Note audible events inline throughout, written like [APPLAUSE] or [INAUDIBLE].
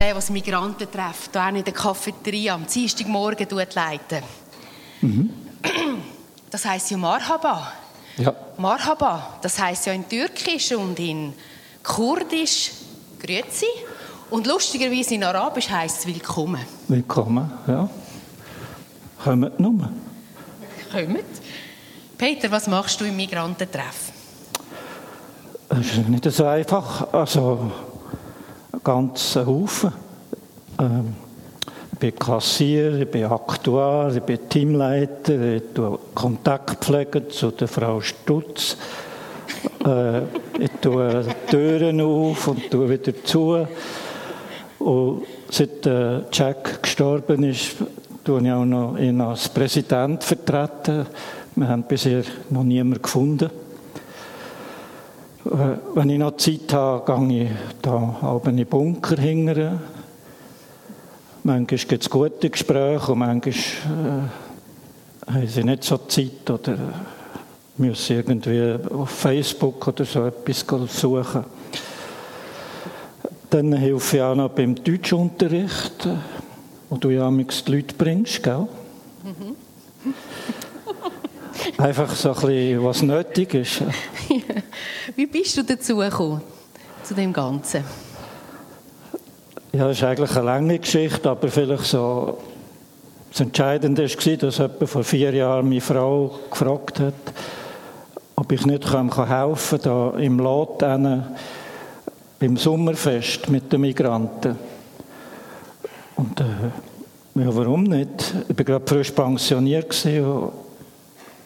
der, was Migranten trifft, hier in der Cafeteria am Dienstagmorgen leiten. Mhm. Das heisst ja Marhaba. Ja. Marhaba, das heisst ja in Türkisch und in Kurdisch Grüezi. Und lustigerweise in Arabisch heisst es Willkommen. Willkommen, ja. Kommt nur. Kommt. Peter, was machst du im Migrantentreff? Das ist nicht so einfach. Also, ganz Haufen. Ähm, ich bin Kassier, ich bin Aktuar, ich bin Teamleiter, ich tue Kontaktpflege zu der Frau Stutz. Äh, ich tue Türen auf und tue wieder zu. Und seit äh, Jack gestorben ist, tue ich auch noch ihn als Präsident vertreten. Wir haben bisher noch niemanden gefunden. Äh, wenn ich noch Zeit habe, gehe ich da in den Bunker hingern. Manchmal gibt es gute Gespräche und manchmal äh, haben sie nicht so Zeit oder müssen irgendwie auf Facebook oder so etwas suchen. Dann helfe ich auch noch beim Deutschunterricht, wo du ja die Leute bringst, gell? Mhm. Einfach so ein bisschen, was nötig ist. [LAUGHS] Wie bist du dazu gekommen, zu dem Ganzen? Ja, das ist eigentlich eine lange Geschichte, aber vielleicht so das Entscheidende war, dass etwa vor vier Jahren meine Frau gefragt hat, ob ich nicht helfen kann, da im Lot beim Sommerfest mit den Migranten. Und äh, ja, warum nicht? Ich war gerade frisch pensioniert und,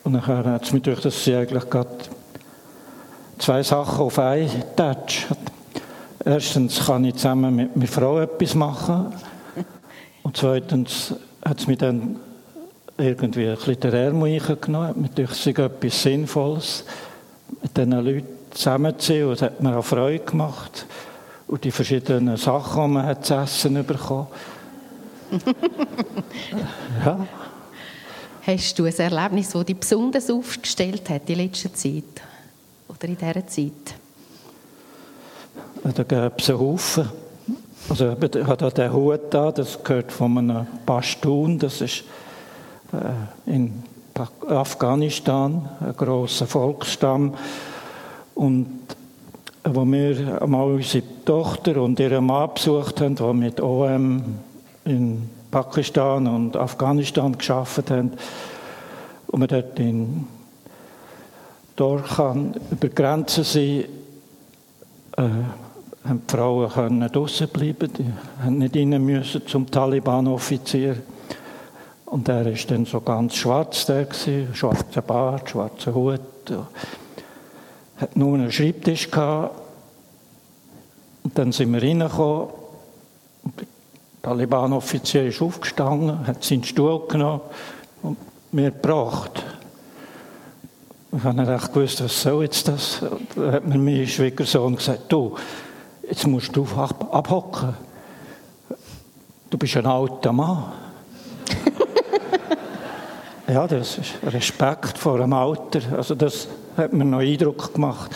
und nachher hat es mich durch, dass sie eigentlich gerade zwei Sachen auf einen Touch hat. Erstens kann ich zusammen mit meiner Frau etwas machen. Und zweitens hat es mich dann irgendwie ein bisschen der Ärmel genommen, hat mir durch etwas Sinnvolles mit diesen Leuten zusammenzuziehen. Und es hat mir auch Freude gemacht. Und die verschiedenen Sachen, die man hat zu essen bekommen. [LAUGHS] ja. Hast du ein Erlebnis, das dich besonders aufgestellt hat in letzter Zeit? Oder in dieser Zeit? Da gäbe es einen Haufen. Also ich habe den Hut da, das gehört von einem Pashtun, das ist äh, in Afghanistan, ein grosser Volksstamm. Und wo wir einmal unsere Tochter und ihren Mann besucht haben, die mit OM in Pakistan und Afghanistan geschafft haben, und wir dort in Dorkan über Grenzen sind, äh, haben die Frauen können draussen bleiben, die haben nicht rein müssen zum Taliban-Offizier. Und er ist dann so ganz schwarz der gewesen, schwarzer Bart, schwarzer Hut. Hat nur einen Schreibtisch gehabt. Und dann sind wir reingekommen. Taliban-Offizier ist aufgestanden, hat seinen Stuhl genommen und mir gebracht. Ich habe nicht gewusst, was soll jetzt das? Da hat mir mein Schwiegersohn gesagt, du, jetzt musst du abhocken. Du bist ein alter Mann. [LAUGHS] ja, das ist Respekt vor dem Alter. Also das hat mir noch Eindruck gemacht.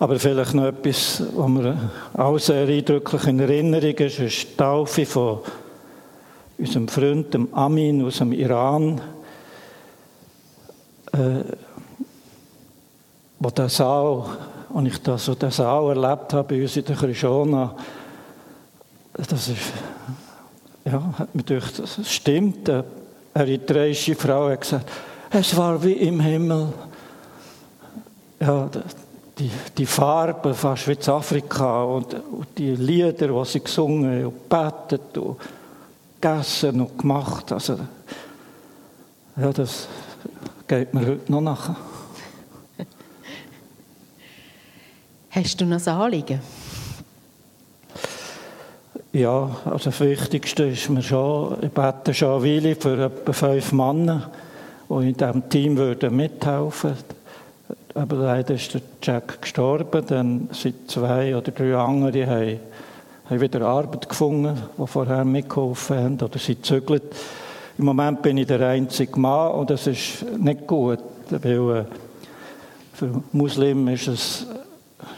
Aber vielleicht noch etwas, was mir auch sehr eindrücklich in Erinnerung ist, ist die Taufe von unserem Freund dem Amin aus dem Iran. Äh, wo der Saal, und ich das den Saal erlebt habe bei uns in der Krishona, das ist, ja, hat mir gedacht, das stimmt. Eine eritreische Frau hat gesagt, es war wie im Himmel. Ja, die, die Farben fast wie in Afrika und, und die Lieder, die sie gesungen und gebetet und gegessen und gemacht. Also, ja, das geht mir heute noch nachher. [LAUGHS] Hast du noch ein Anliegen? Ja, also das Wichtigste ist mir schon, ich bete schon eine Weile für etwa fünf Männer, die in diesem Team würden mithelfen würden. Aber leider ist der Jack gestorben, dann sind zwei oder drei andere haben, haben wieder Arbeit gefunden, die vorher mitgeholfen haben oder sie zügelt. Im Moment bin ich der einzige Mann und das ist nicht gut, weil äh, für Muslimen ist es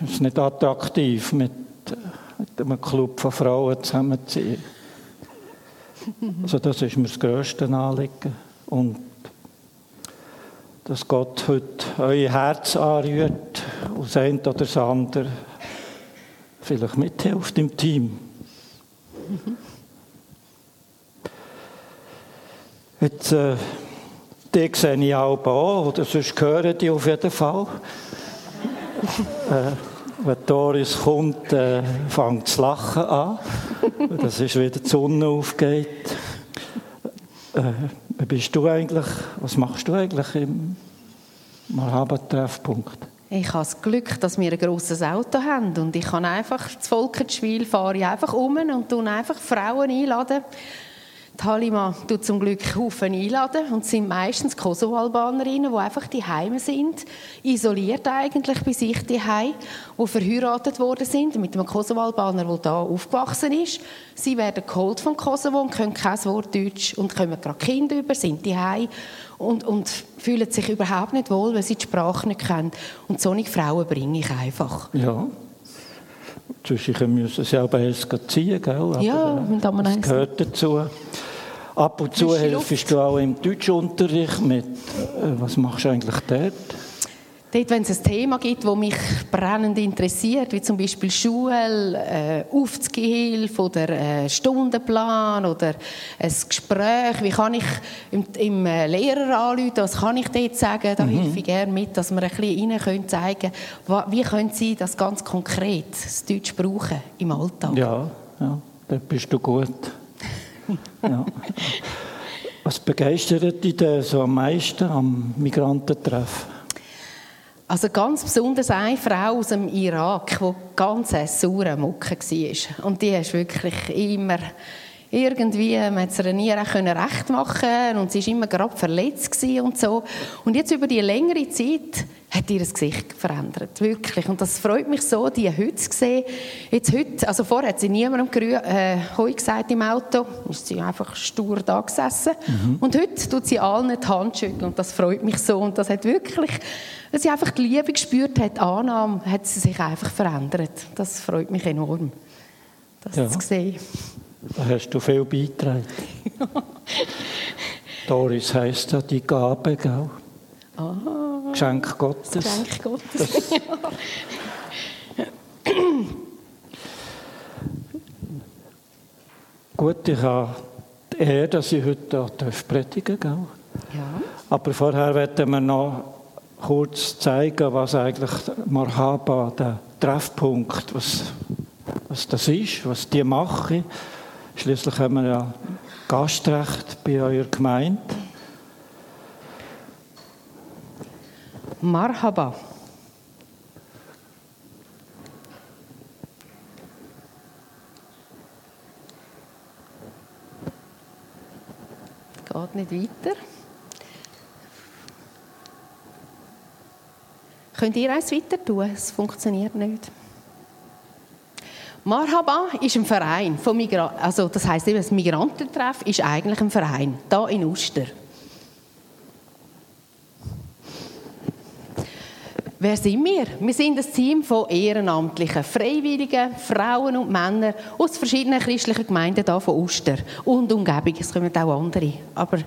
es ist nicht attraktiv, mit, mit einem Club von Frauen zusammenzuziehen. [LAUGHS] Also das ist mir das grösste Anliegen. Und dass Gott heute euer Herz anrührt, aus ein oder das andere, vielleicht mithilft im Team. Jetzt, äh, die sehe ich auch an, oder sonst hören die auf jeden Fall. [LAUGHS] äh, wenn Doris kommt, äh, fängt das Lachen an. [LAUGHS] Das ist wieder die Sonne aufgeht. Äh, bist du eigentlich, was machst du eigentlich im Marhaba-Treffpunkt? Ich habe das Glück, dass wir ein grosses Auto haben und ich kann einfach das Volkenschwil fahre ich einfach um und tun einfach Frauen einladen die Halima tut zum Glück Haufen einladen und sind meistens Kosovo-Albanerinnen, die einfach die Heime sind, isoliert eigentlich bei sich die die verheiratet worden sind mit einem Kosovo-Albaner, der da aufgewachsen ist. Sie werden geholt vom Kosovo und können kein Wort Deutsch und kommen gerade Kinder über, sind die und, und fühlen sich überhaupt nicht wohl, weil sie die Sprache nicht kennen. Und solche Frauen bringe ich einfach. Ja. Zwischen müssen sie auch bei ziehen, gell? Aber, ja, äh, das gehört dazu. Ab und zu hilfst du auch im Deutschunterricht mit. Äh, was machst du eigentlich dort? Dort, wenn es ein Thema gibt, das mich brennend interessiert, wie zum Beispiel Schule, äh, Aufzugehilfe oder äh, Stundenplan oder ein Gespräch, wie kann ich im, im äh, Lehrer anrufen, was kann ich dort sagen, da mhm. helfe ich gerne mit, dass wir ein bisschen Ihnen können zeigen können, wie können Sie das ganz konkret, das Deutsch brauchen im Alltag. Ja, ja, da bist du gut. Ja. Was begeistert dich denn so am meisten am Migrantentreff? Also ganz besonders eine Frau aus dem Irak, die ganz eine saure Mucke war. Und die ist wirklich immer irgendwie, man hat es ihr nie recht machen und sie war immer gerade verletzt und so. Und jetzt über die längere Zeit hat ihr das Gesicht verändert, wirklich. Und das freut mich so, die heute zu sehen. Jetzt heute, also vorher hat sie niemandem gerü äh, Heu gesagt im Auto, ist sie einfach stur da gesessen. Mhm. Und heute tut sie allen die Hand schütteln und das freut mich so. Und das hat wirklich, als sie einfach die Liebe gespürt hat, Annahme, hat sie sich einfach verändert. Das freut mich enorm, das ja. zu sehen. Da hast du viel beigetragen. [LAUGHS] Doris heisst ja die Gabe, gell? Ah, Geschenk Gottes. Geschenk Gottes. Gut, ich habe die Ehre, dass ich heute hier predigen darf. Ja. Aber vorher werden wir noch kurz zeigen, was eigentlich Marhaba, der Treffpunkt, was, was das ist, was die machen. Schließlich haben wir ja Gastrecht bei eurer Gemeinde. Marhaba. Geht nicht weiter. Könnt ihr eins weiter tun? Es funktioniert nicht. Marhaba ist ein Verein von Migra also das heißt eben das Migrantentreff ist eigentlich ein Verein da in Uster. Wer sind wir? Wir sind ein Team von ehrenamtlichen, freiwilligen Frauen und Männern aus verschiedenen christlichen Gemeinden hier von Uster und Umgebung. Es kommen auch andere, aber die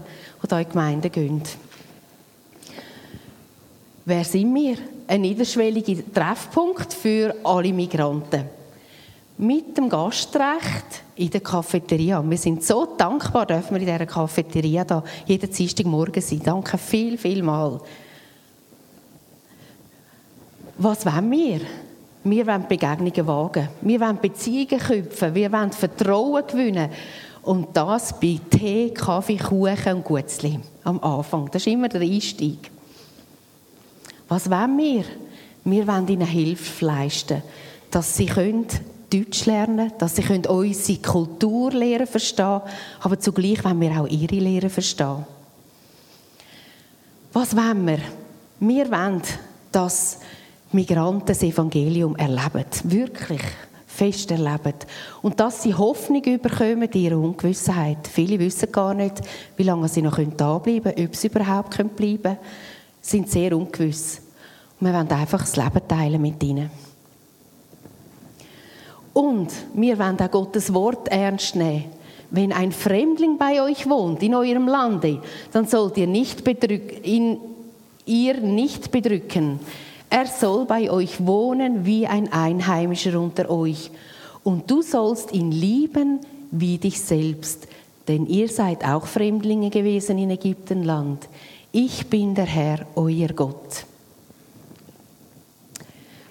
hier in Gemeinden gehen. Wer sind wir? Ein niederschwelliger Treffpunkt für alle Migranten mit dem Gastrecht in der Cafeteria. Wir sind so dankbar, dürfen wir in dieser Cafeteria da jeden Dienstagmorgen sein. Danke viel, viel mal. Was wollen wir? Wir wollen Begegnungen wagen. Wir wollen Beziehungen köpfen. Wir wollen Vertrauen gewinnen. Und das bei Tee, Kaffee, Kuchen und Gutzli am Anfang. Das ist immer der Einstieg. Was wollen wir? Wir wollen ihnen Hilfe leisten, dass sie können Deutsch lernen, dass sie unsere Kultur verstehen, aber zugleich wollen wir auch ihre Lehre verstehen. Was wollen wir? Wir wollen, dass Migranten das Evangelium erleben, wirklich fest erleben. Und dass sie Hoffnung überkommen in ihrer Ungewissheit. Viele wissen gar nicht, wie lange sie noch da bleiben können, ob sie überhaupt bleiben können. Sie sind sehr ungewiss. Und wir wollen einfach das Leben teilen mit ihnen. Und wir wollen auch Gottes Wort ernst nehmen. Wenn ein Fremdling bei euch wohnt, in eurem Lande, dann sollt ihr nicht ihn, ihr nicht bedrücken. Er soll bei euch wohnen wie ein Einheimischer unter euch. Und du sollst ihn lieben wie dich selbst, denn ihr seid auch Fremdlinge gewesen in Ägyptenland. Ich bin der Herr, euer Gott.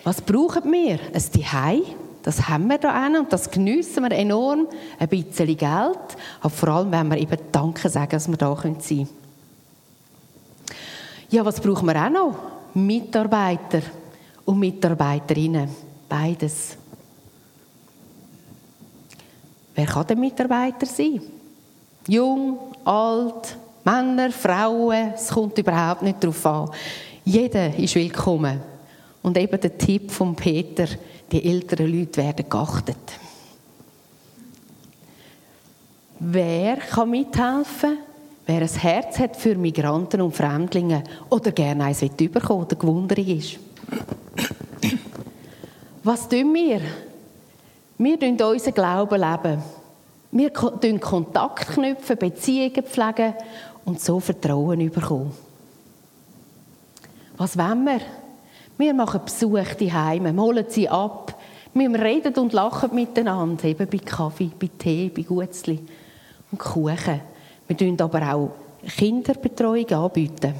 Was brauchen wir? Ein Zuhause das haben wir da und das geniessen wir enorm. Ein bisschen Geld, aber vor allem, wenn wir eben Danke sagen, dass wir da sein können. Ja, was brauchen wir auch noch? Mitarbeiter und Mitarbeiterinnen. Beides. Wer kann der Mitarbeiter sein? Jung, alt, Männer, Frauen, es kommt überhaupt nicht darauf an. Jeder ist willkommen. Und eben der Tipp von Peter, die älteren Leute werden geachtet. Wer kann mithelfen? Wer ein Herz hat für Migranten und Fremdlinge oder gerne eins überkommen oder gewundert ist. Was tun wir? Wir leben unseren Glauben leben. Wir knüpfen Kontakt knüpfen, Beziehungen pflegen und so Vertrauen bekommen. Was wollen wir? Wir machen Besuche die Heime, holen sie ab. Wir reden und lachen miteinander, eben bei Kaffee, bei Tee, bei Gutzli und Kuchen. Wir bieten aber auch Kinderbetreuung anbieten.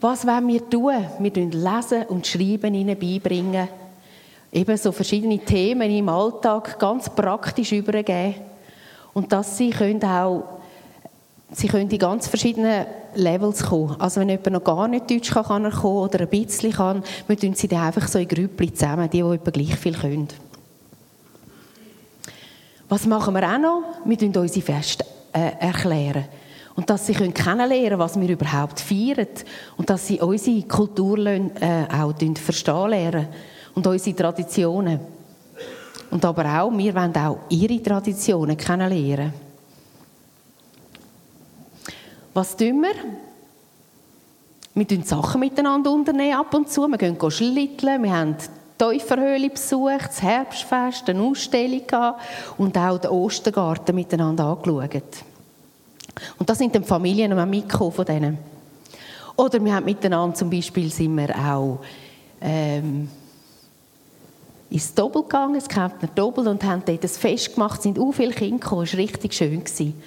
Was wollen wir tun? Wir lesen und schreiben ihnen beibringen. Eben so verschiedene Themen im Alltag ganz praktisch übergeben. Und dass sie können auch sie können in ganz verschiedenen Levels kommen. Also wenn jemand noch gar nicht Deutsch kann, kann er kommen oder ein bisschen kann, wir tun sie dann einfach so in Grüppli zusammen, die, die etwa gleich viel können. Was machen wir auch noch? Wir tun unsere Feste äh, erklären. Und dass sie können kennenlernen was wir überhaupt feiern. Und dass sie unsere Kultur äh, auch verstehen lernen. Und unsere Traditionen. Und aber auch, wir wollen auch ihre Traditionen kennenlernen. Was tun wir? Wir tun Sachen miteinander unternehmen ab und zu. Wir gehen schlitteln, wir haben die Täuferhöhle besucht, das Herbstfest, eine Ausstellung gehabt und auch den Ostergarten miteinander angeschaut. Und das sind dann Familien auch mitgekommen von denen. Oder wir haben miteinander zum Beispiel sind wir auch ähm, ins Doppel gegangen, es Kärntner Doppel und haben dort ein Fest gemacht, es sind auch viele Kinder gekommen, es war richtig schön. Gewesen.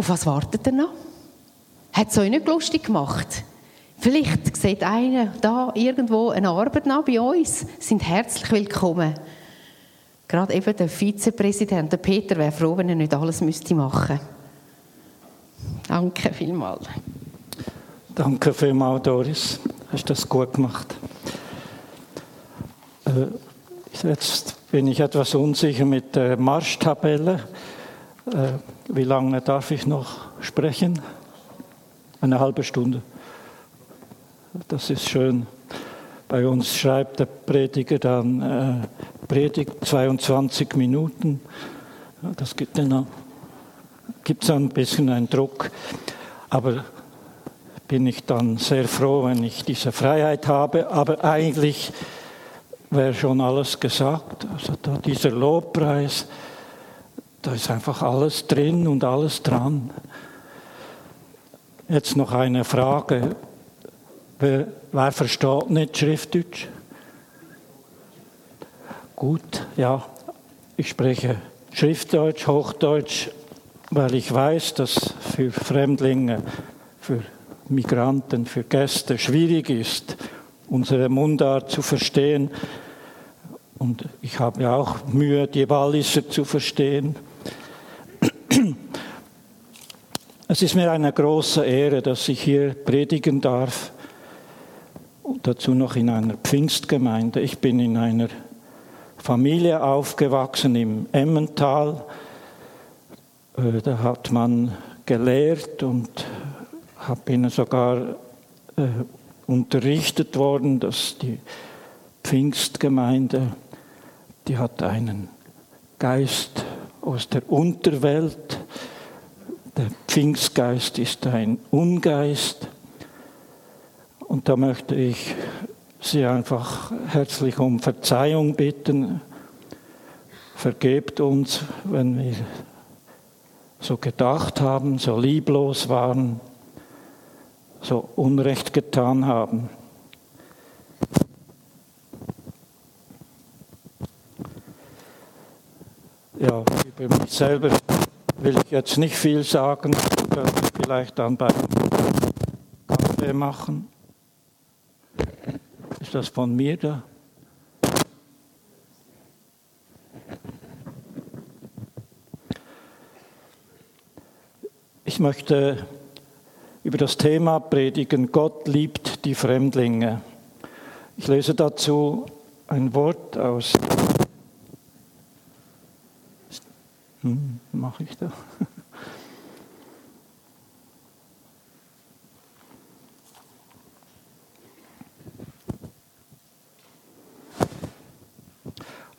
Auf was wartet ihr noch? Hat es euch nicht lustig gemacht? Vielleicht sieht einer da irgendwo eine Arbeit nach bei uns. Sind herzlich willkommen. Gerade eben der Vizepräsident, der Peter, wäre froh, wenn er nicht alles müsste machen Danke vielmals. Danke vielmals, Doris. Hast das gut gemacht. Äh, jetzt bin ich etwas unsicher mit der Marschtabelle. Äh, wie lange darf ich noch sprechen? Eine halbe Stunde. Das ist schön. Bei uns schreibt der Prediger dann äh, Predigt 22 Minuten. Das gibt dann gibt es ein bisschen einen Druck. Aber bin ich dann sehr froh, wenn ich diese Freiheit habe. Aber eigentlich wäre schon alles gesagt. Also dieser Lobpreis, da ist einfach alles drin und alles dran. Jetzt noch eine Frage. Wer, wer versteht nicht Schriftdeutsch? Gut, ja. Ich spreche Schriftdeutsch, Hochdeutsch, weil ich weiß, dass für Fremdlinge, für Migranten, für Gäste schwierig ist, unsere Mundart zu verstehen. Und ich habe ja auch Mühe, die Walliser zu verstehen. Es ist mir eine große Ehre, dass ich hier predigen darf. Dazu noch in einer Pfingstgemeinde. Ich bin in einer Familie aufgewachsen im Emmental. Äh, da hat man gelehrt und bin sogar äh, unterrichtet worden, dass die Pfingstgemeinde, die hat einen Geist aus der Unterwelt, der Pfingstgeist ist ein Ungeist. Und da möchte ich Sie einfach herzlich um Verzeihung bitten. Vergebt uns, wenn wir so gedacht haben, so lieblos waren, so Unrecht getan haben. Ja, über mich selber will ich jetzt nicht viel sagen, vielleicht dann beim Kaffee machen. Ist das von mir da? Ich möchte über das Thema predigen, Gott liebt die Fremdlinge. Ich lese dazu ein Wort aus. Hm, mache ich da? [LAUGHS]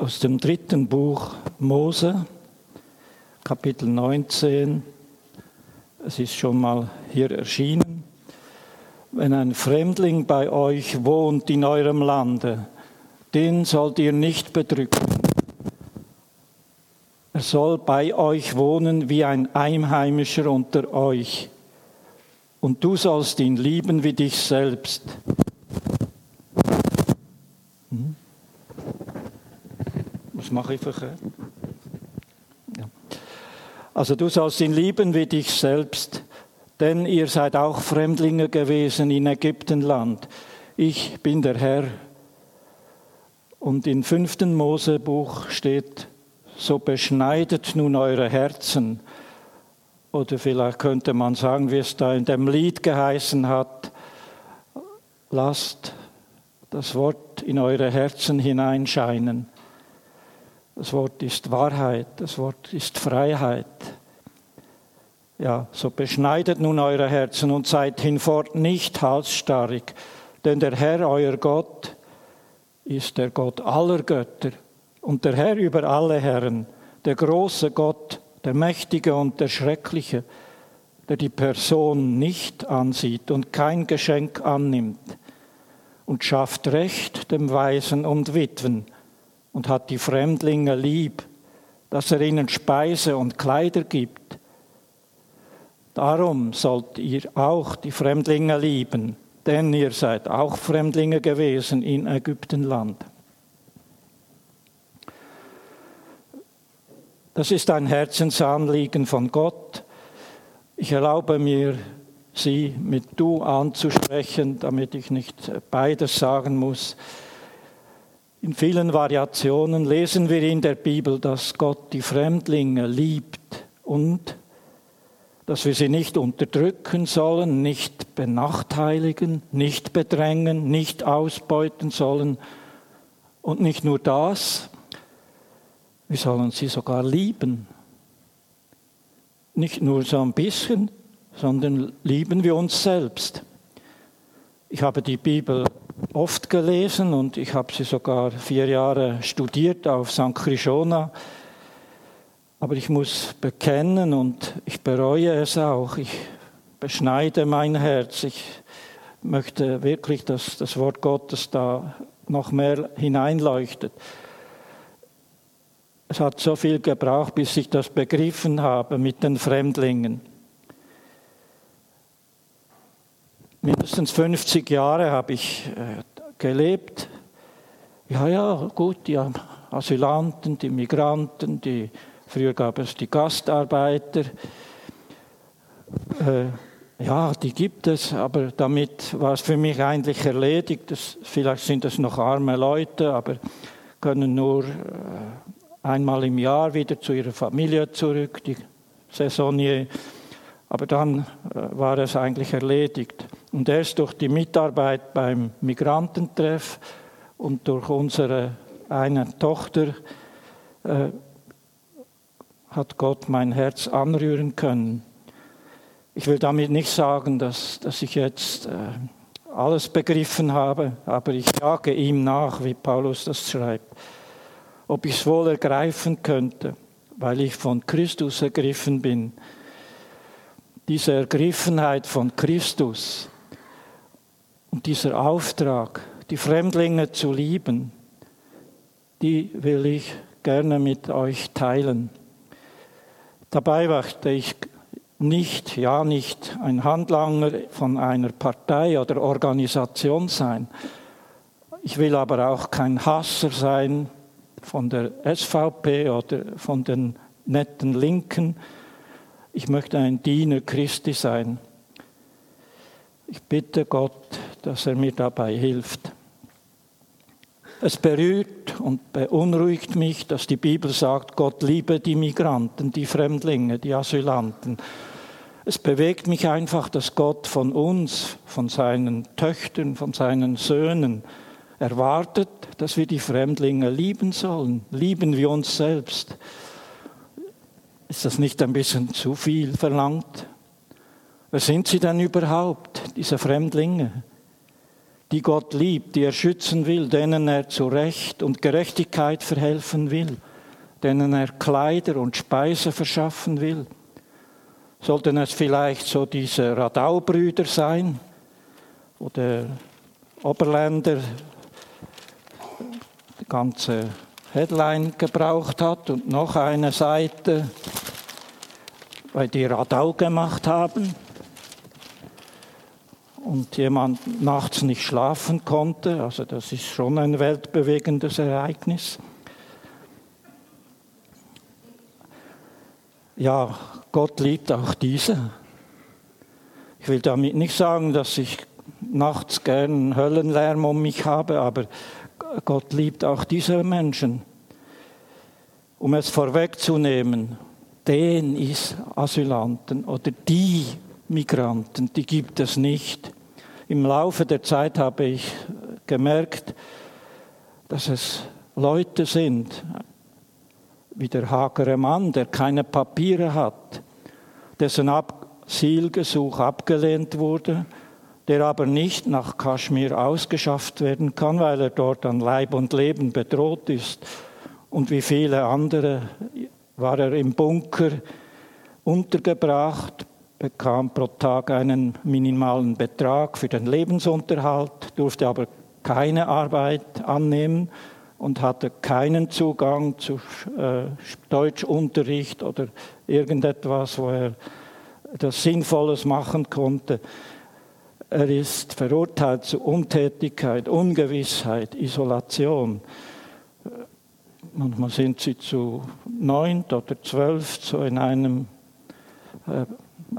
aus dem dritten Buch Mose, Kapitel 19. Es ist schon mal hier erschienen. Wenn ein Fremdling bei euch wohnt in eurem Lande, den sollt ihr nicht bedrücken. Er soll bei euch wohnen wie ein Einheimischer unter euch. Und du sollst ihn lieben wie dich selbst. mache ich verkehrt? Ja. Also du sollst ihn lieben wie dich selbst, denn ihr seid auch Fremdlinge gewesen in Ägyptenland. Ich bin der Herr. Und im fünften Mosebuch steht, so beschneidet nun eure Herzen. Oder vielleicht könnte man sagen, wie es da in dem Lied geheißen hat, lasst das Wort in eure Herzen hineinscheinen. Das Wort ist Wahrheit, das Wort ist Freiheit. Ja, so beschneidet nun eure Herzen und seid hinfort nicht halsstarrig, denn der Herr, euer Gott, ist der Gott aller Götter und der Herr über alle Herren, der große Gott, der Mächtige und der Schreckliche, der die Person nicht ansieht und kein Geschenk annimmt und schafft Recht dem Weisen und Witwen und hat die Fremdlinge lieb, dass er ihnen Speise und Kleider gibt. Darum sollt ihr auch die Fremdlinge lieben, denn ihr seid auch Fremdlinge gewesen in Ägyptenland. Das ist ein Herzensanliegen von Gott. Ich erlaube mir, Sie mit Du anzusprechen, damit ich nicht beides sagen muss. In vielen Variationen lesen wir in der Bibel, dass Gott die Fremdlinge liebt und dass wir sie nicht unterdrücken sollen, nicht benachteiligen, nicht bedrängen, nicht ausbeuten sollen. Und nicht nur das, wir sollen sie sogar lieben. Nicht nur so ein bisschen, sondern lieben wir uns selbst. Ich habe die Bibel oft gelesen und ich habe sie sogar vier Jahre studiert auf St. Krishona. Aber ich muss bekennen und ich bereue es auch. Ich beschneide mein Herz. Ich möchte wirklich, dass das Wort Gottes da noch mehr hineinleuchtet. Es hat so viel gebraucht, bis ich das begriffen habe mit den Fremdlingen. mindestens 50 Jahre habe ich äh, gelebt. Ja, ja, gut, die Asylanten, die Migranten, die, früher gab es die Gastarbeiter. Äh, ja, die gibt es, aber damit war es für mich eigentlich erledigt. Das, vielleicht sind es noch arme Leute, aber können nur äh, einmal im Jahr wieder zu ihrer Familie zurück, die Saisonier. Aber dann äh, war es eigentlich erledigt. Und erst durch die Mitarbeit beim Migrantentreff und durch unsere eine Tochter äh, hat Gott mein Herz anrühren können. Ich will damit nicht sagen, dass, dass ich jetzt äh, alles begriffen habe, aber ich jage ihm nach, wie Paulus das schreibt. Ob ich es wohl ergreifen könnte, weil ich von Christus ergriffen bin, diese Ergriffenheit von Christus, Und dieser Auftrag, die Fremdlinge zu lieben, die will ich gerne mit euch teilen. Dabei möchte ich nicht, ja nicht ein Handlanger von einer Partei oder Organisation sein. Ich will aber auch kein Hasser sein von der SVP oder von den netten Linken. Ich möchte ein Diener Christi sein. Ich bitte Gott, dass er mir dabei hilft. Es berührt und beunruhigt mich, dass die Bibel sagt, Gott liebe die Migranten, die Fremdlinge, die Asylanten. Es bewegt mich einfach, dass Gott von uns, von seinen Töchtern, von seinen Söhnen erwartet, dass wir die Fremdlinge lieben sollen. Lieben wir uns selbst. Ist das nicht ein bisschen zu viel verlangt? Wer sind sie denn überhaupt, diese Fremdlinge? die Gott liebt, die er schützen will, denen er zu Recht und Gerechtigkeit verhelfen will, denen er Kleider und Speise verschaffen will. Sollten es vielleicht so diese Radaubrüder sein, wo der Oberländer ganze Headline gebraucht hat und noch eine Seite, weil die Radau gemacht haben? und jemand nachts nicht schlafen konnte. Also das ist schon ein weltbewegendes Ereignis. Ja, Gott liebt auch diese. Ich will damit nicht sagen, dass ich nachts gern Höllenlärm um mich habe, aber Gott liebt auch diese Menschen. Um es vorwegzunehmen, den ist Asylanten oder die Migranten, die gibt es nicht. Im Laufe der Zeit habe ich gemerkt, dass es Leute sind, wie der hagere Mann, der keine Papiere hat, dessen Asylgesuch abgelehnt wurde, der aber nicht nach Kaschmir ausgeschafft werden kann, weil er dort an Leib und Leben bedroht ist. Und wie viele andere war er im Bunker untergebracht, bekam pro Tag einen minimalen Betrag für den Lebensunterhalt, durfte aber keine Arbeit annehmen und hatte keinen Zugang zu äh, Deutschunterricht oder irgendetwas, wo er das Sinnvolles machen konnte. Er ist verurteilt zu Untätigkeit, Ungewissheit, Isolation. Manchmal sind sie zu neun oder zwölf so in einem äh,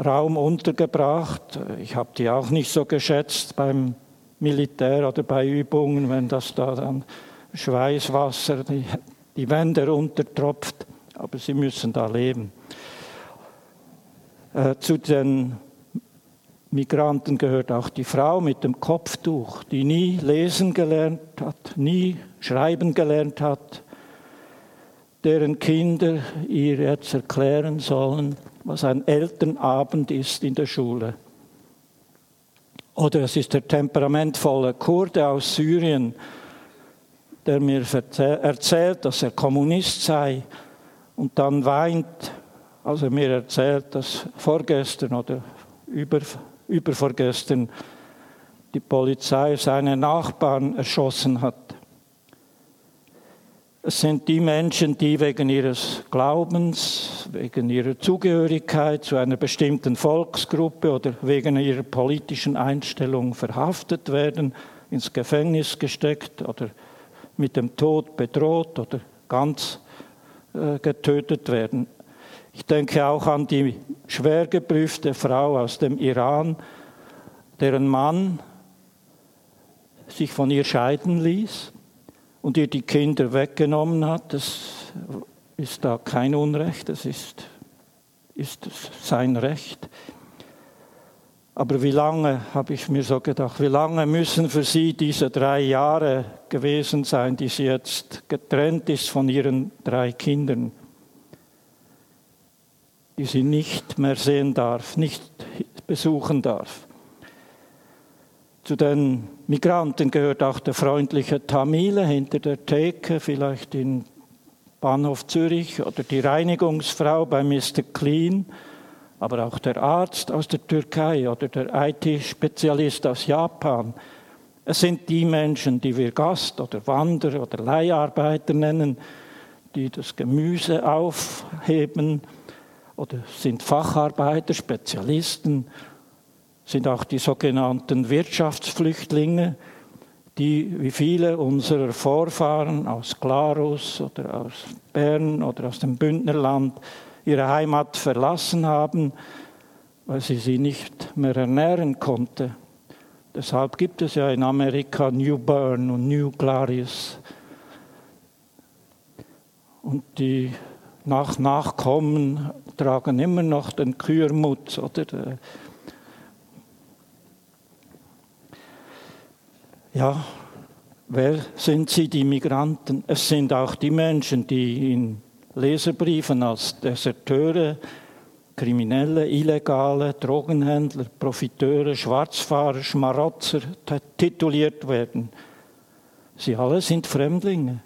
Raum untergebracht. Ich habe die auch nicht so geschätzt beim Militär oder bei Übungen, wenn das da dann Schweißwasser die, die Wände runtertropft. Aber sie müssen da leben. Äh, zu den Migranten gehört auch die Frau mit dem Kopftuch, die nie lesen gelernt hat, nie schreiben gelernt hat, deren Kinder ihr jetzt erklären sollen, was ein Elternabend ist in der Schule. Oder es ist der temperamentvolle Kurde aus Syrien, der mir erzählt, dass er Kommunist sei und dann weint, als er mir erzählt, dass vorgestern oder über, übervorgestern die Polizei seine Nachbarn erschossen hat. Es sind die Menschen, die wegen ihres Glaubens, wegen ihrer Zugehörigkeit zu einer bestimmten Volksgruppe oder wegen ihrer politischen Einstellung verhaftet werden, ins Gefängnis gesteckt oder mit dem Tod bedroht oder ganz äh, getötet werden. Ich denke auch an die schwer geprüfte Frau aus dem Iran, deren Mann sich von ihr scheiden ließ und ihr die Kinder weggenommen hat, das ist da kein Unrecht, das ist, ist sein Recht. Aber wie lange, habe ich mir so gedacht, wie lange müssen für sie diese drei Jahre gewesen sein, die sie jetzt getrennt ist von ihren drei Kindern, die sie nicht mehr sehen darf, nicht besuchen darf. Zu den Migranten gehört auch der freundliche Tamile hinter der Theke, vielleicht in Bahnhof Zürich, oder die Reinigungsfrau bei Mr. Clean, aber auch der Arzt aus der Türkei oder der IT-Spezialist aus Japan. Es sind die Menschen, die wir Gast oder Wanderer oder Leiharbeiter nennen, die das Gemüse aufheben oder sind Facharbeiter, Spezialisten, sind auch die sogenannten Wirtschaftsflüchtlinge, die wie viele unserer Vorfahren aus Glarus oder aus Bern oder aus dem Bündnerland ihre Heimat verlassen haben, weil sie sie nicht mehr ernähren konnte. Deshalb gibt es ja in Amerika New Bern und New Glarius. Und die nach Nachkommen tragen immer noch den Kürmutz oder ja, wer sind sie, die Migranten? Es sind auch die Menschen, die in Leserbriefen als Deserteure, Kriminelle, Illegale, Drogenhändler, Profiteure, Schwarzfahrer, Schmarotzer tituliert werden. Sie alle sind Fremdlinge.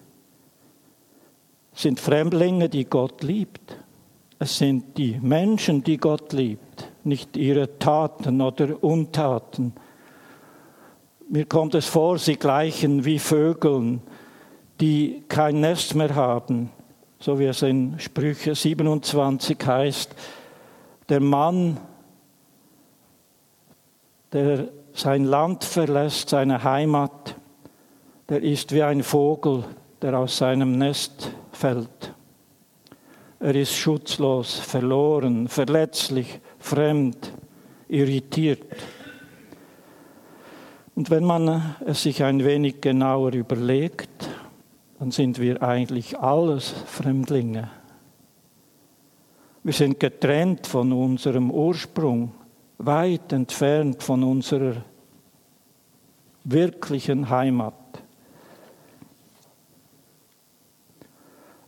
Sind Fremdlinge, die Gott liebt. Es sind die Menschen, die Gott liebt, nicht ihre Taten oder Untaten. Mir kommt es vor, sie gleichen wie Vögeln, die kein Nest mehr haben, so wie es in Sprüche 27 heißt, der Mann, der sein Land verlässt, seine Heimat, der ist wie ein Vogel, der aus seinem Nest fällt. Er ist schutzlos, verloren, verletzlich, fremd, irritiert. Und wenn man es sich ein wenig genauer überlegt, dann sind wir eigentlich alles Fremdlinge. Wir sind getrennt von unserem Ursprung, weit entfernt von unserer wirklichen Heimat.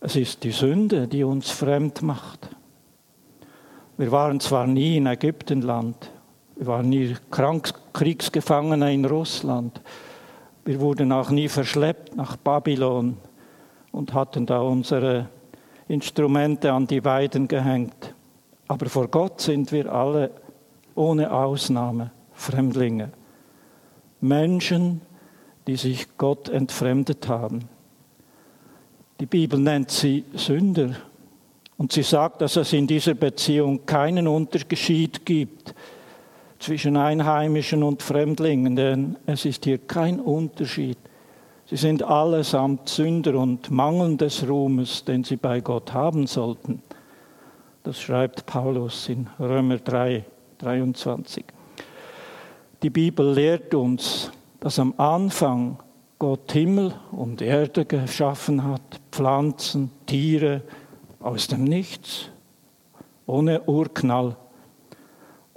Es ist die Sünde, die uns fremd macht. Wir waren zwar nie in Ägyptenland, wir waren nie Kriegsgefangene in Russland, wir wurden auch nie verschleppt nach Babylon und hatten da unsere Instrumente an die Weiden gehängt. Aber vor Gott sind wir alle ohne Ausnahme Fremdlinge. Menschen, die sich Gott entfremdet haben. Die Bibel nennt sie Sünder. Und sie sagt, dass es in dieser Beziehung keinen Unterschied gibt zwischen Einheimischen und Fremdlingen, denn es ist hier kein Unterschied. Sie sind allesamt Sünder und mangeln des Ruhmes, den sie bei Gott haben sollten. Das schreibt Paulus in Römer 3, 23. Die Bibel lehrt uns, dass am Anfang Gott Himmel und Erde geschaffen hat, Pflanzen, Tiere aus dem Nichts, ohne Urknall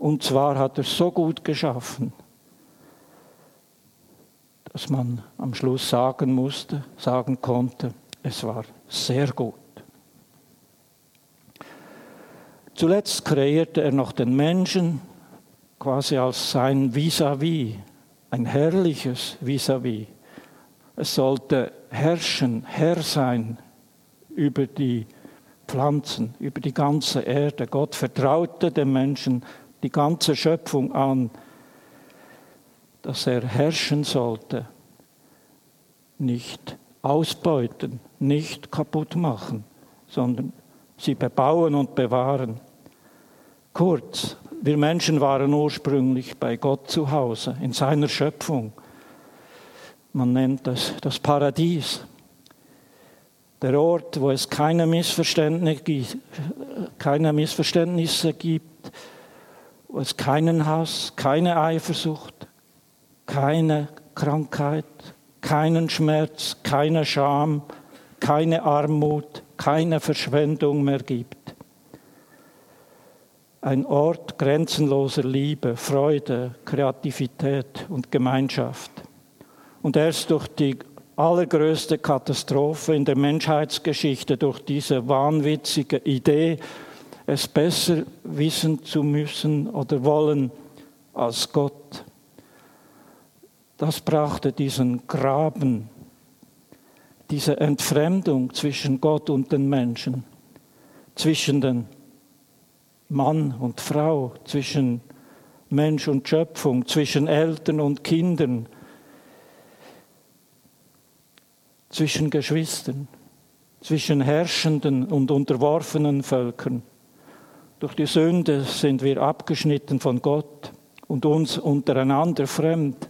und zwar hat er so gut geschaffen, dass man am Schluss sagen musste, sagen konnte, es war sehr gut. Zuletzt kreierte er noch den Menschen quasi als sein Vis-à-vis, -vis, ein herrliches Vis-à-vis. -vis. Es sollte herrschen, Herr sein über die Pflanzen, über die ganze Erde. Gott vertraute dem Menschen die ganze Schöpfung an, dass er herrschen sollte, nicht ausbeuten, nicht kaputt machen, sondern sie bebauen und bewahren. Kurz, wir Menschen waren ursprünglich bei Gott zu Hause, in seiner Schöpfung. Man nennt das das Paradies. Der Ort, wo es keine Missverständnisse, keine Missverständnisse gibt, wo es keinen Hass, keine Eifersucht, keine Krankheit, keinen Schmerz, keine Scham, keine Armut, keine Verschwendung mehr gibt. Ein Ort grenzenloser Liebe, Freude, Kreativität und Gemeinschaft. Und erst durch die allergrößte Katastrophe in der Menschheitsgeschichte, durch diese wahnwitzige Idee, es besser wissen zu müssen oder wollen als Gott. Das brachte diesen Graben, diese Entfremdung zwischen Gott und den Menschen, zwischen den Mann und Frau, zwischen Mensch und Schöpfung, zwischen Eltern und Kindern. Zwischen Geschwistern, zwischen herrschenden und unterworfenen Völkern. Durch die Sünde sind wir abgeschnitten von Gott und uns untereinander fremd.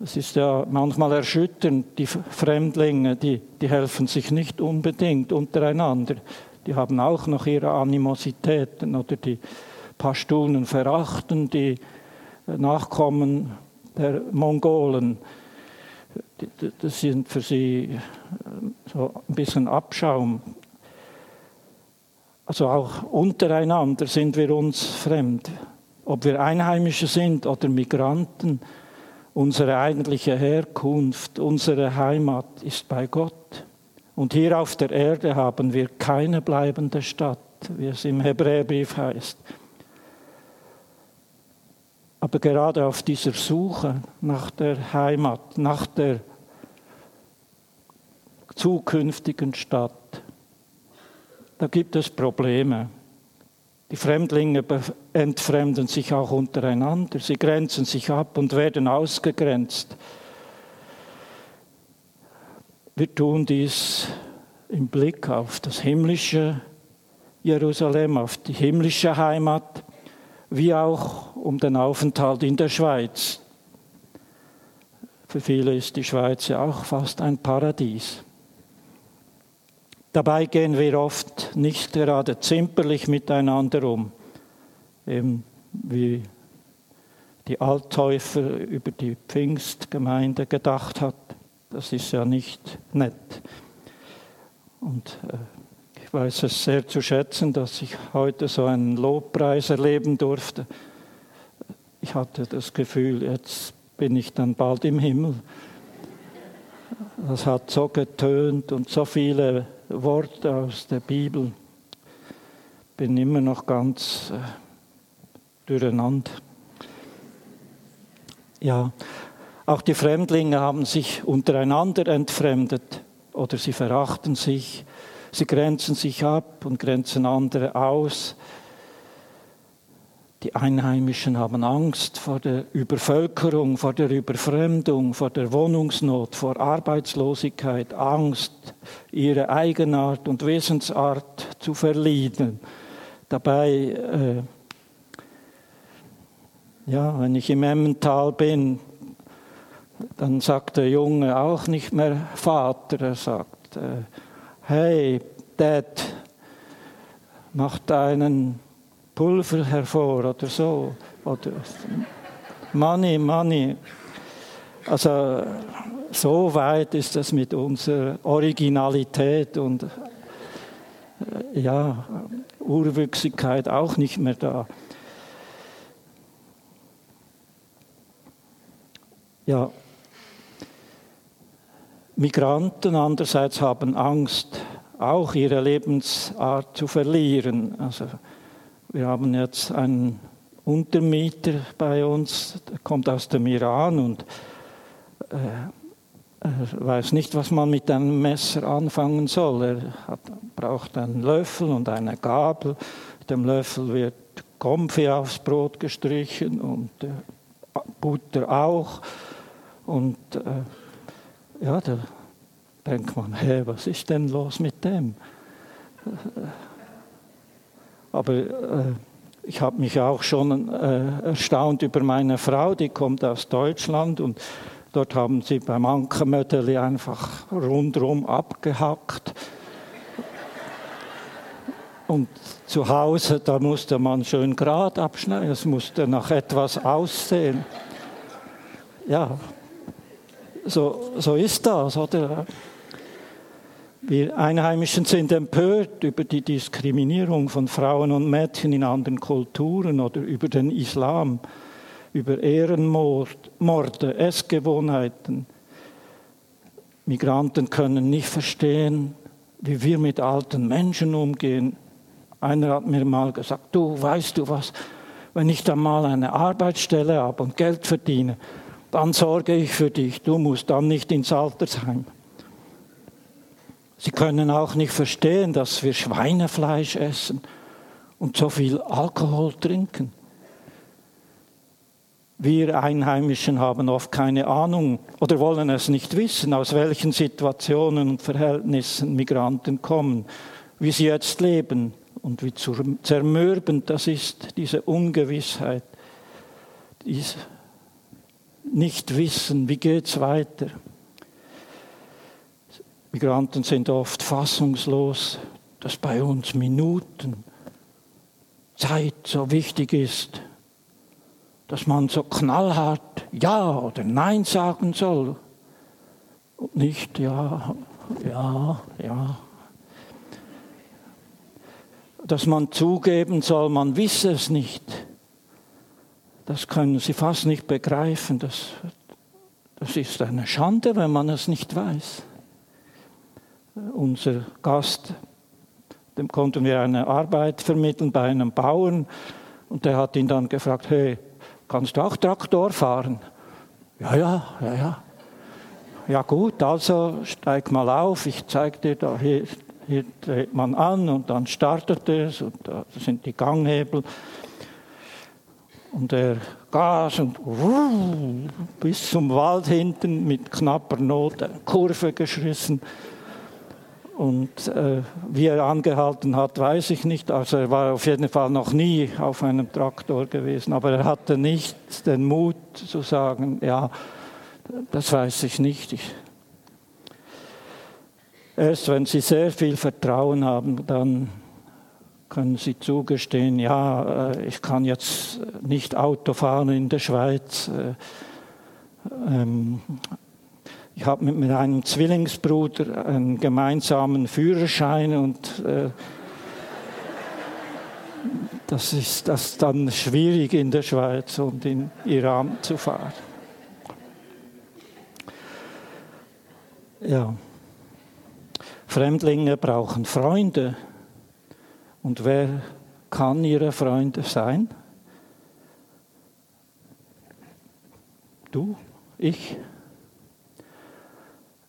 Es ist ja manchmal erschütternd, die Fremdlinge, die, die helfen sich nicht unbedingt untereinander. Die haben auch noch ihre Animositäten oder die Pashtunen verachten die Nachkommen der Mongolen. Das sind für sie so ein bisschen Abschaum. Also auch untereinander sind wir uns fremd. Ob wir Einheimische sind oder Migranten, Unsere eigentliche Herkunft, unsere Heimat ist bei Gott. Und hier auf der Erde haben wir keine bleibende Stadt, wie es im Hebräerbrief heißt. Aber gerade auf dieser Suche nach der Heimat, nach der zukünftigen Stadt, da gibt es Probleme. Die Fremdlinge entfremden sich auch untereinander, sie grenzen sich ab und werden ausgegrenzt. Wir tun dies im Blick auf das himmlische Jerusalem, auf die himmlische Heimat, wie auch um den Aufenthalt in der Schweiz. Für viele ist die Schweiz ja auch fast ein Paradies. Dabei gehen wir oft nicht gerade zimperlich miteinander um, eben wie die Alttäufer über die Pfingstgemeinde gedacht hat. Das ist ja nicht nett. Und äh, ich weiß es sehr zu schätzen, dass ich heute so einen Lobpreis erleben durfte. Ich hatte das Gefühl, jetzt bin ich dann bald im Himmel. Das hat so getönt und so viele Worte aus der Bibel. Bin immer noch ganz äh, durcheinander. Ja, auch die Fremdlinge haben sich untereinander entfremdet oder sie verachten sich, sie grenzen sich ab und grenzen andere aus. Die Einheimischen haben Angst vor der Übervölkerung, vor der Überfremdung, vor der Wohnungsnot, vor Arbeitslosigkeit, Angst, ihre Eigenart und Wesensart zu verlieren. Dabei, äh, ja, wenn ich im Emmental bin, dann sagt der Junge auch nicht mehr Vater, er sagt, äh, hey, Dad, mach deinen Pulver hervor oder so. Oder Money, Money. Also so weit ist das mit unserer Originalität und äh, ja, Urwüchsigkeit auch nicht mehr da. Ja, Migranten andererseits haben Angst, auch ihre Lebensart zu verlieren. Also wir haben jetzt einen Untermieter bei uns, der kommt aus dem Iran und äh, er weiß nicht, was man mit einem Messer anfangen soll. Er hat, braucht einen Löffel und eine Gabel. Mit dem Löffel wird Konfi aufs Brot gestrichen und äh, Butter auch. Und äh, ja, da denkt man, hey, was ist denn los mit dem? Aber äh, ich habe mich auch schon äh, erstaunt über meine Frau, die kommt aus Deutschland und dort haben sie beim Ankermödeli einfach rundherum abgehackt. Und zu Hause, da musste man schön Grad abschneiden, es musste nach etwas aussehen. Ja, so, so ist das, oder? Wir Einheimischen sind empört über die Diskriminierung von Frauen und Mädchen in anderen Kulturen oder über den Islam, über Ehrenmorde, Essgewohnheiten. Migranten können nicht verstehen, wie wir mit alten Menschen umgehen. Einer hat mir mal gesagt, du weißt du was, wenn ich dann mal eine Arbeitsstelle habe und Geld verdiene, dann sorge ich für dich, du musst dann nicht ins Altersheim. Sie können auch nicht verstehen, dass wir Schweinefleisch essen und so viel Alkohol trinken. Wir Einheimischen haben oft keine Ahnung oder wollen es nicht wissen, aus welchen Situationen und Verhältnissen Migranten kommen, wie sie jetzt leben und wie zermürbend das ist, diese Ungewissheit, dieses Nichtwissen, wie geht es weiter. Migranten sind oft fassungslos, dass bei uns Minuten Zeit so wichtig ist, dass man so knallhart Ja oder Nein sagen soll und nicht Ja, ja, ja. Dass man zugeben soll, man wisse es nicht. Das können sie fast nicht begreifen. Das, das ist eine Schande, wenn man es nicht weiß. Unser Gast, dem konnten wir eine Arbeit vermitteln bei einem Bauern und der hat ihn dann gefragt, hey, kannst du auch Traktor fahren? Ja, ja, ja, ja. Ja gut, also steig mal auf, ich zeige dir da, hier, hier dreht man an und dann startet es und da sind die Ganghebel und er Gas und bis zum Wald hinten mit knapper Not Kurve geschissen. Und äh, wie er angehalten hat, weiß ich nicht. Also er war auf jeden Fall noch nie auf einem Traktor gewesen, aber er hatte nicht den Mut zu sagen, ja, das weiß ich nicht. Ich, erst wenn Sie sehr viel Vertrauen haben, dann können Sie zugestehen, ja, äh, ich kann jetzt nicht Auto fahren in der Schweiz. Äh, ähm, ich habe mit meinem Zwillingsbruder einen gemeinsamen Führerschein und äh, das ist das dann schwierig in der Schweiz und in Iran zu fahren. Ja. Fremdlinge brauchen Freunde. Und wer kann ihre Freunde sein? Du, ich.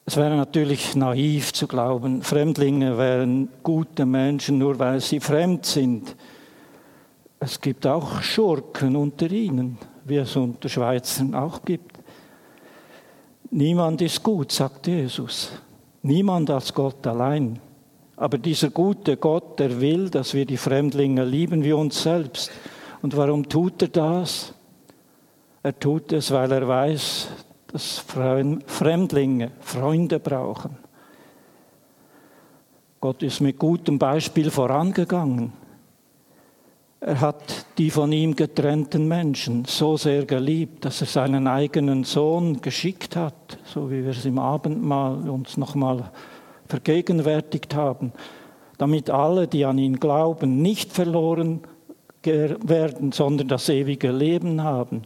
Es wäre natürlich naiv zu glauben, Fremdlinge wären gute Menschen, nur weil sie fremd sind. Es gibt auch Schurken unter ihnen, wie es unter Schweizern auch gibt. Niemand ist gut, sagt Jesus. Niemand als Gott allein. Aber dieser gute Gott, der will, dass wir die Fremdlinge lieben wie uns selbst. Und warum tut er das? Er tut es, weil er weiß, dass Fremdlinge Freunde brauchen. Gott ist mit gutem Beispiel vorangegangen. Er hat die von ihm getrennten Menschen so sehr geliebt, dass er seinen eigenen Sohn geschickt hat, so wie wir es im Abendmahl uns nochmal vergegenwärtigt haben, damit alle, die an ihn glauben, nicht verloren werden, sondern das ewige Leben haben.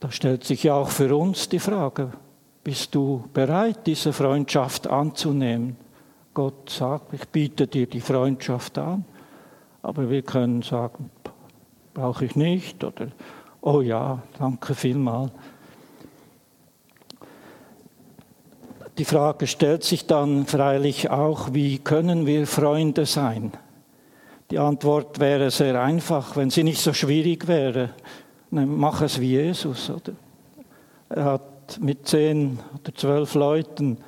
Da stellt sich ja auch für uns die Frage, bist du bereit, diese Freundschaft anzunehmen? Gott sagt, ich biete dir die Freundschaft an, aber wir können sagen, brauche ich nicht oder oh ja, danke vielmal. Die Frage stellt sich dann freilich auch, wie können wir Freunde sein? Die Antwort wäre sehr einfach, wenn sie nicht so schwierig wäre mach es wie Jesus. Oder? Er hat mit zehn oder zwölf Leuten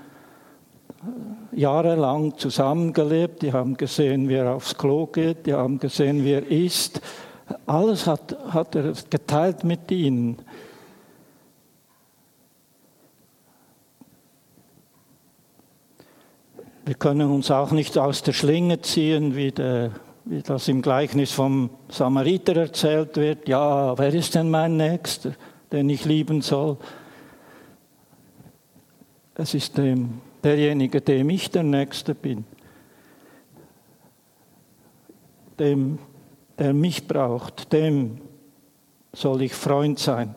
äh, jahrelang zusammengelebt. Die haben gesehen, wie er aufs Klo geht. Die haben gesehen, wie er isst. Alles hat, hat er geteilt mit ihnen. Wir können uns auch nicht aus der Schlinge ziehen, wie der wie das im Gleichnis vom Samariter erzählt wird, ja, wer ist denn mein Nächster, den ich lieben soll? Es ist dem, derjenige, dem ich der Nächste bin, dem, der mich braucht, dem soll ich Freund sein.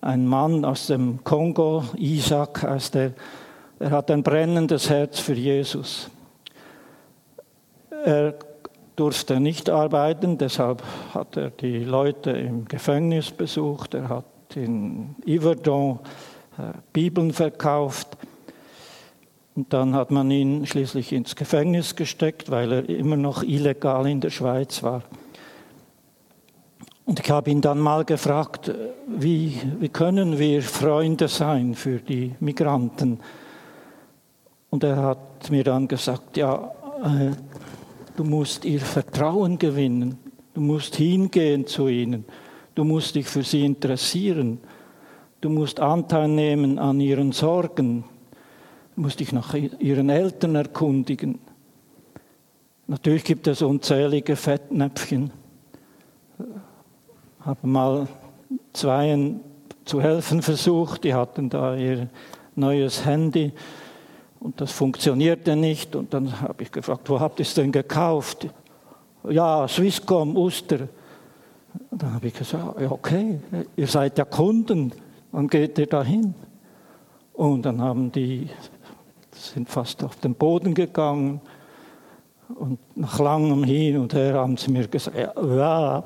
Ein Mann aus dem Kongo, Isaac heißt er, er hat ein brennendes Herz für Jesus. Er durfte nicht arbeiten, deshalb hat er die Leute im Gefängnis besucht, er hat in Yverdon äh, Bibeln verkauft. Und dann hat man ihn schließlich ins Gefängnis gesteckt, weil er immer noch illegal in der Schweiz war. Und ich habe ihn dann mal gefragt, wie, wie können wir Freunde sein für die Migranten? Und er hat mir dann gesagt, ja, äh, du musst ihr Vertrauen gewinnen, du musst hingehen zu ihnen, du musst dich für sie interessieren, du musst Anteil nehmen an ihren Sorgen, du musst dich nach ihren Eltern erkundigen. Natürlich gibt es unzählige Fettnäpfchen habe mal zweien zu helfen versucht, die hatten da ihr neues Handy und das funktionierte nicht. Und dann habe ich gefragt, wo habt ihr es denn gekauft? Ja, Swisscom, Uster. Dann habe ich gesagt, ja, okay, ihr seid ja Kunden, wann geht ihr da hin? Und dann haben die, sind fast auf den Boden gegangen und nach langem Hin und Her haben sie mir gesagt, ja,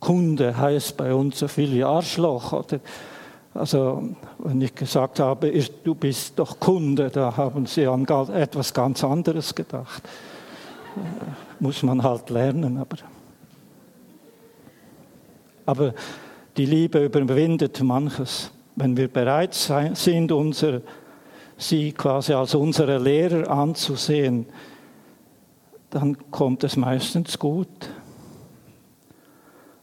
Kunde heißt bei uns so viel wie Arschloch. Oder? Also, wenn ich gesagt habe, du bist doch Kunde, da haben sie an etwas ganz anderes gedacht. Muss man halt lernen, aber. Aber die Liebe überwindet manches. Wenn wir bereit sind, unser, sie quasi als unsere Lehrer anzusehen, dann kommt es meistens gut.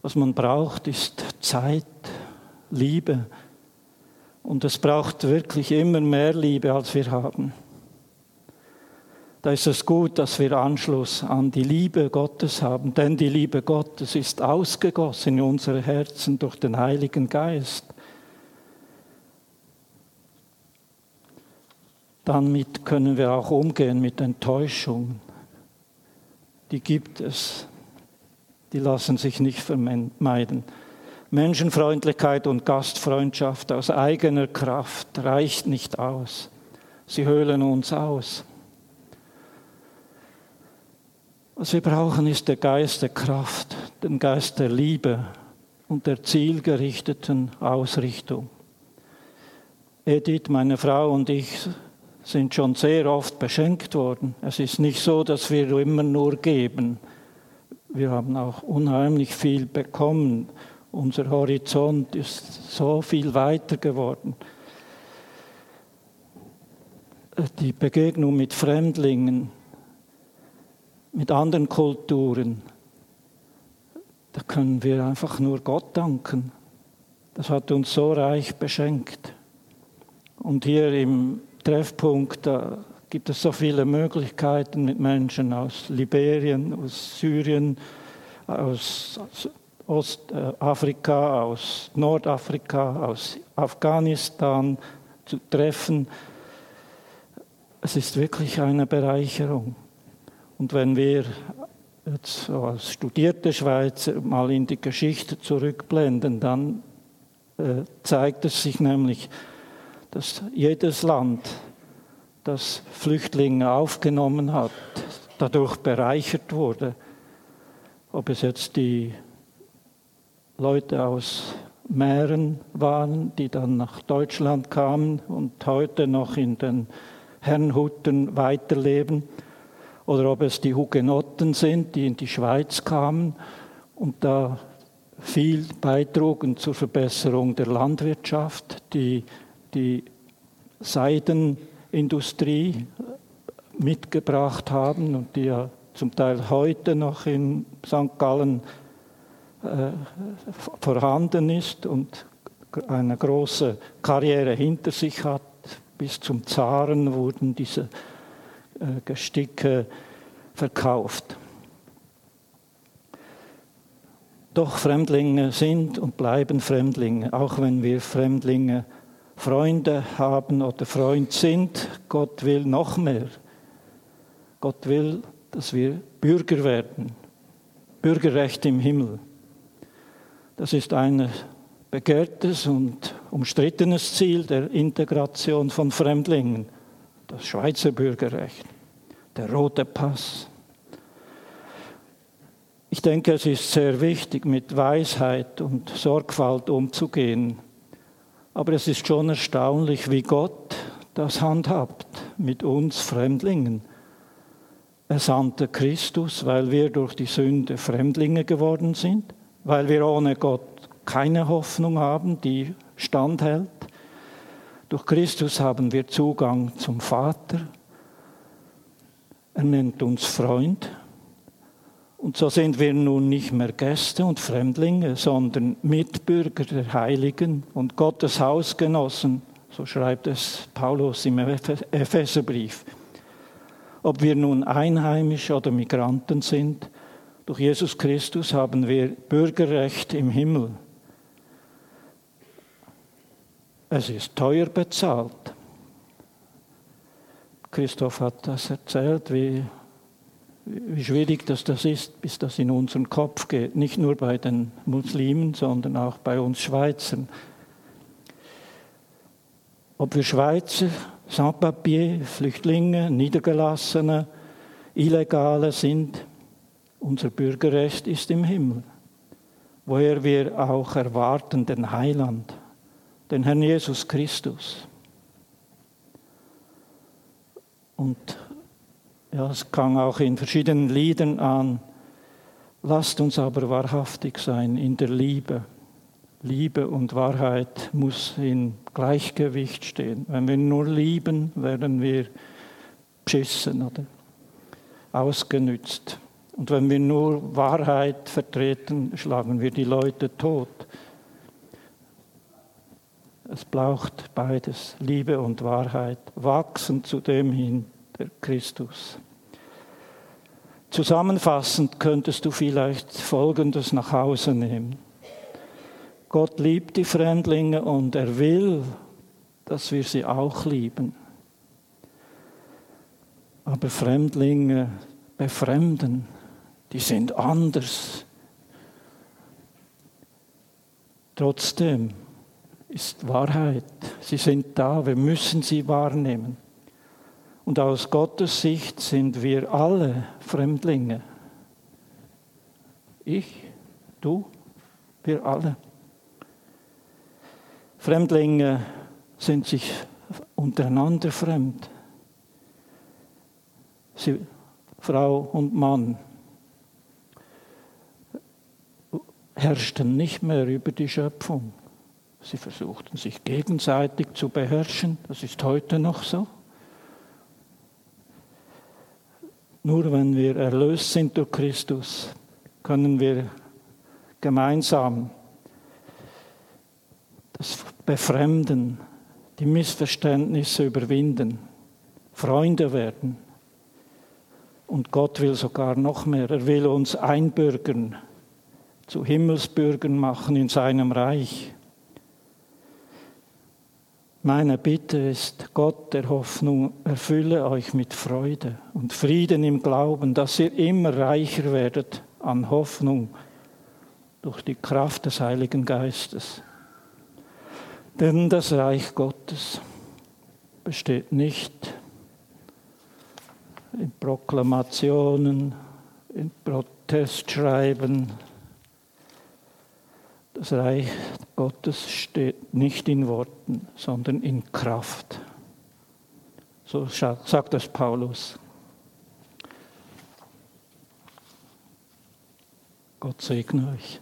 Was man braucht, ist Zeit, Liebe. Und es braucht wirklich immer mehr Liebe, als wir haben. Da ist es gut, dass wir Anschluss an die Liebe Gottes haben, denn die Liebe Gottes ist ausgegossen in unsere Herzen durch den Heiligen Geist. Damit können wir auch umgehen mit Enttäuschung. Die gibt es die lassen sich nicht vermeiden. Menschenfreundlichkeit und Gastfreundschaft aus eigener Kraft reicht nicht aus. Sie höhlen uns aus. Was wir brauchen, ist der Geist der Kraft, den Geist der Liebe und der zielgerichteten Ausrichtung. Edith, meine Frau und ich sind schon sehr oft beschenkt worden. Es ist nicht so, dass wir immer nur geben. Wir haben auch unheimlich viel bekommen. Unser Horizont ist so viel weiter geworden. Die Begegnung mit Fremdlingen, mit anderen Kulturen, da können wir einfach nur Gott danken. Das hat uns so reich beschenkt. Und hier im Treffpunkt, da gibt es so viele Möglichkeiten mit Menschen aus Liberien, aus Syrien, aus Ostafrika, aus Nordafrika, aus Afghanistan zu treffen. Es ist wirklich eine Bereicherung. Und wenn wir jetzt als studierte Schweizer mal in die Geschichte zurückblenden, dann äh, zeigt es sich nämlich, dass jedes Land das Flüchtlinge aufgenommen hat, dadurch bereichert wurde. Ob es jetzt die Leute aus Mähren waren, die dann nach Deutschland kamen und heute noch in den Herrnhutten weiterleben, oder ob es die Hugenotten sind, die in die Schweiz kamen und da viel beitrugen zur Verbesserung der Landwirtschaft, die die Seiden Industrie mitgebracht haben und die ja zum Teil heute noch in St. Gallen äh, vorhanden ist und eine große Karriere hinter sich hat. Bis zum Zaren wurden diese äh, Gesticke verkauft. Doch Fremdlinge sind und bleiben Fremdlinge, auch wenn wir Fremdlinge Freunde haben oder Freund sind. Gott will noch mehr. Gott will, dass wir Bürger werden. Bürgerrecht im Himmel. Das ist ein begehrtes und umstrittenes Ziel der Integration von Fremdlingen. Das Schweizer Bürgerrecht, der rote Pass. Ich denke, es ist sehr wichtig, mit Weisheit und Sorgfalt umzugehen aber es ist schon erstaunlich, wie Gott das handhabt mit uns Fremdlingen. Er sandte Christus, weil wir durch die Sünde Fremdlinge geworden sind, weil wir ohne Gott keine Hoffnung haben, die standhält. Durch Christus haben wir Zugang zum Vater. Er nennt uns Freund. Und so sind wir nun nicht mehr Gäste und Fremdlinge, sondern Mitbürger der Heiligen und Gottes Hausgenossen, so schreibt es Paulus im Epheserbrief. Ob wir nun Einheimische oder Migranten sind, durch Jesus Christus haben wir Bürgerrecht im Himmel. Es ist teuer bezahlt. Christoph hat das erzählt, wie, wie schwierig das, das ist, bis das in unseren Kopf geht. Nicht nur bei den Muslimen, sondern auch bei uns Schweizern. Ob wir Schweizer, Sans-Papier, Flüchtlinge, Niedergelassene, Illegale sind, unser Bürgerrecht ist im Himmel, woher wir auch erwarten den Heiland, den Herrn Jesus Christus. Und ja, es klang auch in verschiedenen Liedern an, lasst uns aber wahrhaftig sein in der Liebe. Liebe und Wahrheit muss in Gleichgewicht stehen. Wenn wir nur lieben, werden wir beschissen oder ausgenützt. Und wenn wir nur Wahrheit vertreten, schlagen wir die Leute tot. Es braucht beides, Liebe und Wahrheit, wachsen zu dem hin, Christus. Zusammenfassend könntest du vielleicht Folgendes nach Hause nehmen. Gott liebt die Fremdlinge und er will, dass wir sie auch lieben. Aber Fremdlinge befremden, die sind anders. Trotzdem ist Wahrheit, sie sind da, wir müssen sie wahrnehmen. Und aus Gottes Sicht sind wir alle Fremdlinge. Ich, du, wir alle. Fremdlinge sind sich untereinander fremd. Sie, Frau und Mann herrschten nicht mehr über die Schöpfung. Sie versuchten sich gegenseitig zu beherrschen. Das ist heute noch so. Nur wenn wir erlöst sind durch Christus, können wir gemeinsam das Befremden, die Missverständnisse überwinden, Freunde werden. Und Gott will sogar noch mehr. Er will uns einbürgern, zu Himmelsbürgern machen in seinem Reich. Meine Bitte ist, Gott der Hoffnung, erfülle euch mit Freude und Frieden im Glauben, dass ihr immer reicher werdet an Hoffnung durch die Kraft des Heiligen Geistes. Denn das Reich Gottes besteht nicht in Proklamationen, in Protestschreiben. Das Reich Gottes steht nicht in Worten, sondern in Kraft. So sagt es Paulus. Gott segne euch.